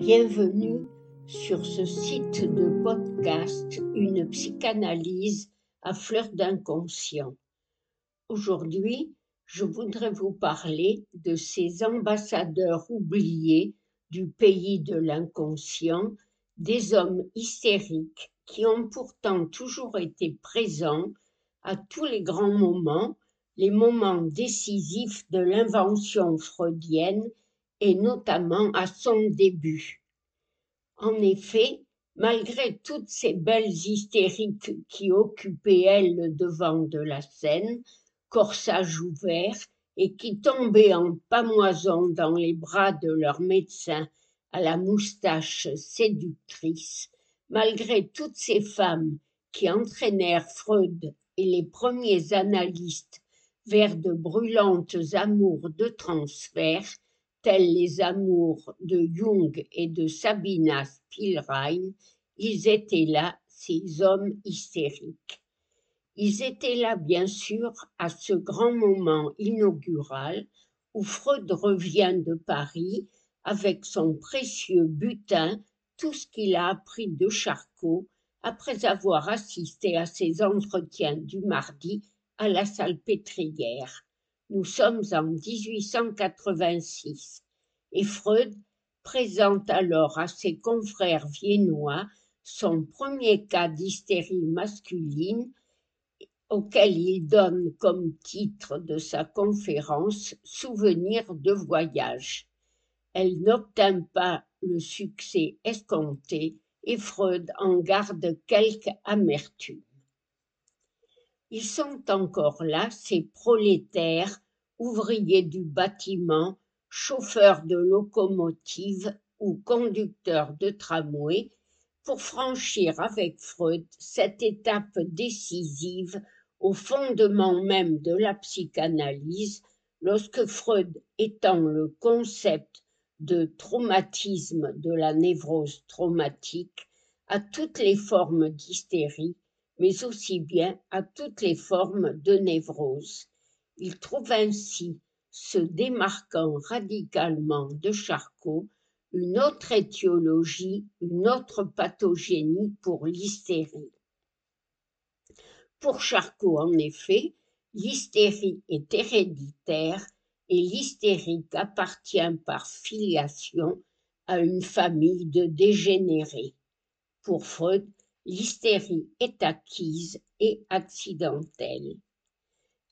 Bienvenue sur ce site de podcast Une psychanalyse à fleur d'inconscient. Aujourd'hui, je voudrais vous parler de ces ambassadeurs oubliés du pays de l'inconscient, des hommes hystériques qui ont pourtant toujours été présents à tous les grands moments, les moments décisifs de l'invention freudienne et notamment à son début. En effet, malgré toutes ces belles hystériques qui occupaient elles le devant de la scène, corsage ouvert, et qui tombaient en pamoison dans les bras de leur médecin à la moustache séductrice, malgré toutes ces femmes qui entraînèrent Freud et les premiers analystes vers de brûlantes amours de transfert, tels les amours de Jung et de Sabina Spielrein, ils étaient là, ces hommes hystériques. Ils étaient là, bien sûr, à ce grand moment inaugural où Freud revient de Paris avec son précieux butin, tout ce qu'il a appris de Charcot après avoir assisté à ses entretiens du mardi à la salle pétrière. Nous sommes en 1886 et Freud présente alors à ses confrères viennois son premier cas d'hystérie masculine auquel il donne comme titre de sa conférence Souvenir de voyage. Elle n'obtint pas le succès escompté et Freud en garde quelque amertume. Ils sont encore là, ces prolétaires, ouvriers du bâtiment, chauffeurs de locomotives ou conducteurs de tramway, pour franchir avec Freud cette étape décisive au fondement même de la psychanalyse, lorsque Freud étend le concept de traumatisme de la névrose traumatique à toutes les formes d'hystérie mais aussi bien à toutes les formes de névrose. Il trouve ainsi, se démarquant radicalement de Charcot, une autre étiologie, une autre pathogénie pour l'hystérie. Pour Charcot, en effet, l'hystérie est héréditaire et l'hystérique appartient par filiation à une famille de dégénérés. Pour Freud, l'hystérie est acquise et accidentelle.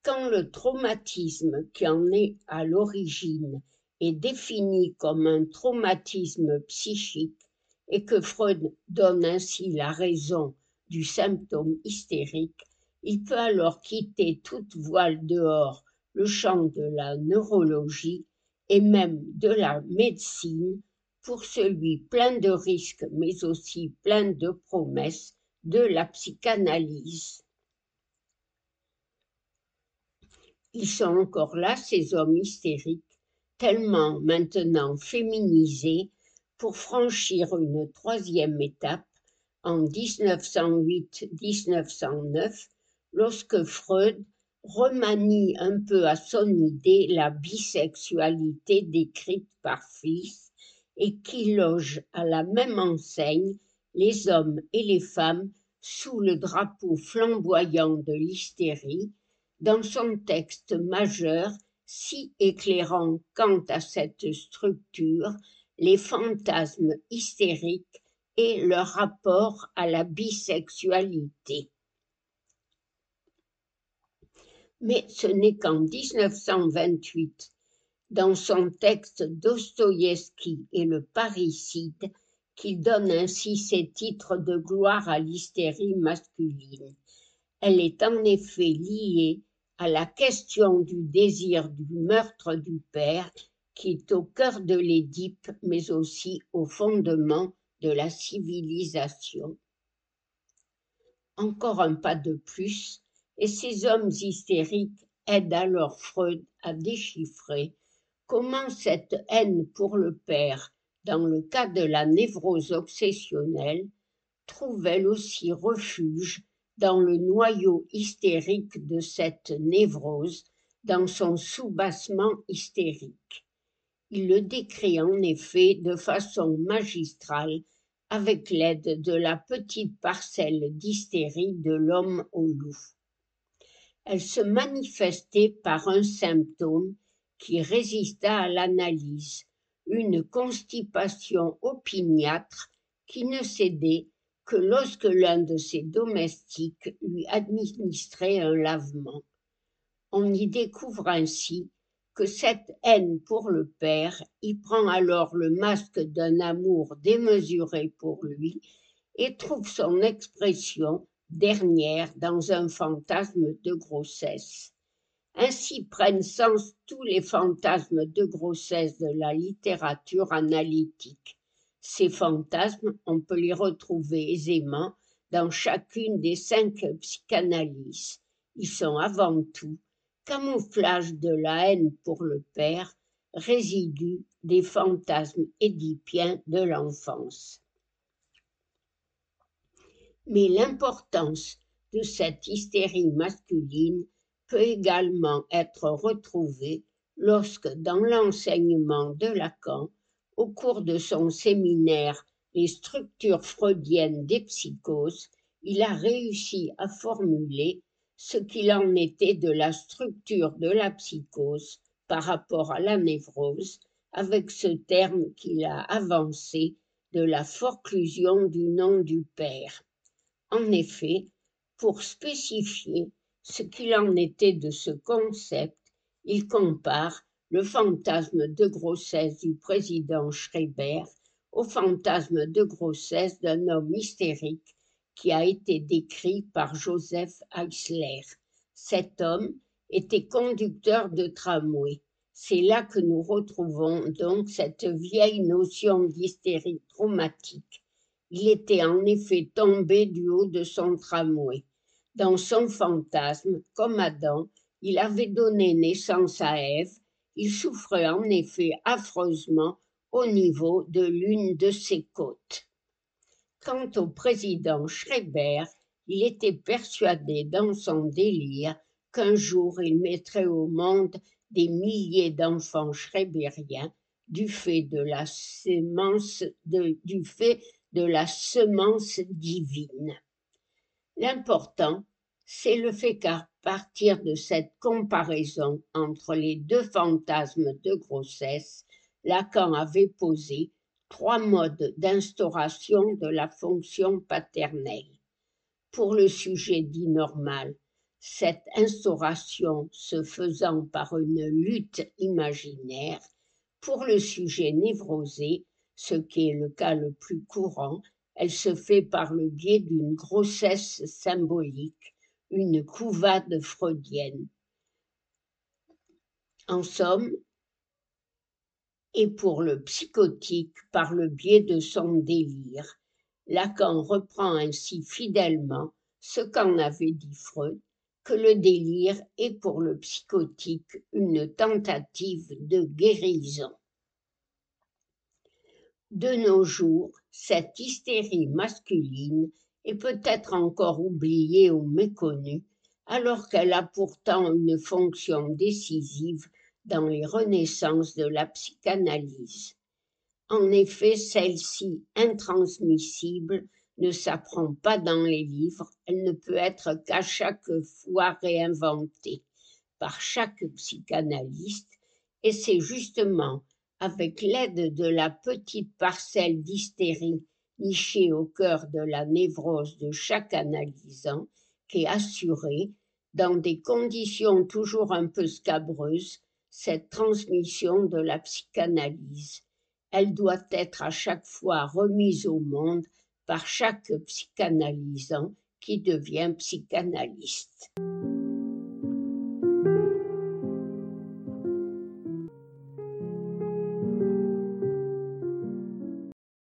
Quand le traumatisme qui en est à l'origine est défini comme un traumatisme psychique et que Freud donne ainsi la raison du symptôme hystérique, il peut alors quitter toute voile dehors le champ de la neurologie et même de la médecine pour celui plein de risques mais aussi plein de promesses de la psychanalyse. Ils sont encore là, ces hommes hystériques, tellement maintenant féminisés pour franchir une troisième étape en 1908-1909, lorsque Freud remanie un peu à son idée la bisexualité décrite par Fils et qui loge à la même enseigne les hommes et les femmes sous le drapeau flamboyant de l'hystérie, dans son texte majeur si éclairant quant à cette structure, les fantasmes hystériques et leur rapport à la bisexualité. Mais ce n'est qu'en 1928 dans son texte Dostoïevski et le parricide, qu'il donne ainsi ses titres de gloire à l'hystérie masculine. Elle est en effet liée à la question du désir du meurtre du père qui est au cœur de l'Édipe, mais aussi au fondement de la civilisation. Encore un pas de plus, et ces hommes hystériques aident alors Freud à déchiffrer comment cette haine pour le père, dans le cas de la névrose obsessionnelle, trouve elle aussi refuge dans le noyau hystérique de cette névrose, dans son soubassement hystérique? Il le décrit en effet de façon magistrale avec l'aide de la petite parcelle d'hystérie de l'homme au loup. Elle se manifestait par un symptôme qui résista à l'analyse, une constipation opiniâtre qui ne cédait que lorsque l'un de ses domestiques lui administrait un lavement. On y découvre ainsi que cette haine pour le père y prend alors le masque d'un amour démesuré pour lui et trouve son expression dernière dans un fantasme de grossesse. Ainsi prennent sens tous les fantasmes de grossesse de la littérature analytique. Ces fantasmes, on peut les retrouver aisément dans chacune des cinq psychanalyses. Ils sont avant tout camouflage de la haine pour le père, résidu des fantasmes édipiens de l'enfance. Mais l'importance de cette hystérie masculine peut également être retrouvée lorsque, dans l'enseignement de Lacan, au cours de son séminaire Les structures freudiennes des psychoses, il a réussi à formuler ce qu'il en était de la structure de la psychose par rapport à la névrose, avec ce terme qu'il a avancé de la forclusion du nom du père. En effet, pour spécifier ce qu'il en était de ce concept, il compare le fantasme de grossesse du président Schreiber au fantasme de grossesse d'un homme hystérique qui a été décrit par Joseph Eisler. Cet homme était conducteur de tramway. C'est là que nous retrouvons donc cette vieille notion d'hystérie traumatique. Il était en effet tombé du haut de son tramway. Dans son fantasme, comme Adam, il avait donné naissance à Ève. Il souffrait en effet affreusement au niveau de l'une de ses côtes. Quant au président Schreiber, il était persuadé dans son délire qu'un jour il mettrait au monde des milliers d'enfants schreiberiens du fait de la semence du fait de la semence divine. L'important, c'est le fait qu'à partir de cette comparaison entre les deux fantasmes de grossesse, Lacan avait posé trois modes d'instauration de la fonction paternelle. Pour le sujet dit normal, cette instauration se faisant par une lutte imaginaire, pour le sujet névrosé, ce qui est le cas le plus courant, elle se fait par le biais d'une grossesse symbolique, une couvade freudienne. En somme, et pour le psychotique par le biais de son délire. Lacan reprend ainsi fidèlement ce qu'en avait dit Freud, que le délire est pour le psychotique une tentative de guérison. De nos jours, cette hystérie masculine est peut-être encore oubliée ou méconnue, alors qu'elle a pourtant une fonction décisive dans les renaissances de la psychanalyse. En effet, celle-ci, intransmissible, ne s'apprend pas dans les livres, elle ne peut être qu'à chaque fois réinventée par chaque psychanalyste, et c'est justement avec l'aide de la petite parcelle d'hystérie nichée au cœur de la névrose de chaque analysant qu'est assurée, dans des conditions toujours un peu scabreuses, cette transmission de la psychanalyse. Elle doit être à chaque fois remise au monde par chaque psychanalysant qui devient psychanalyste.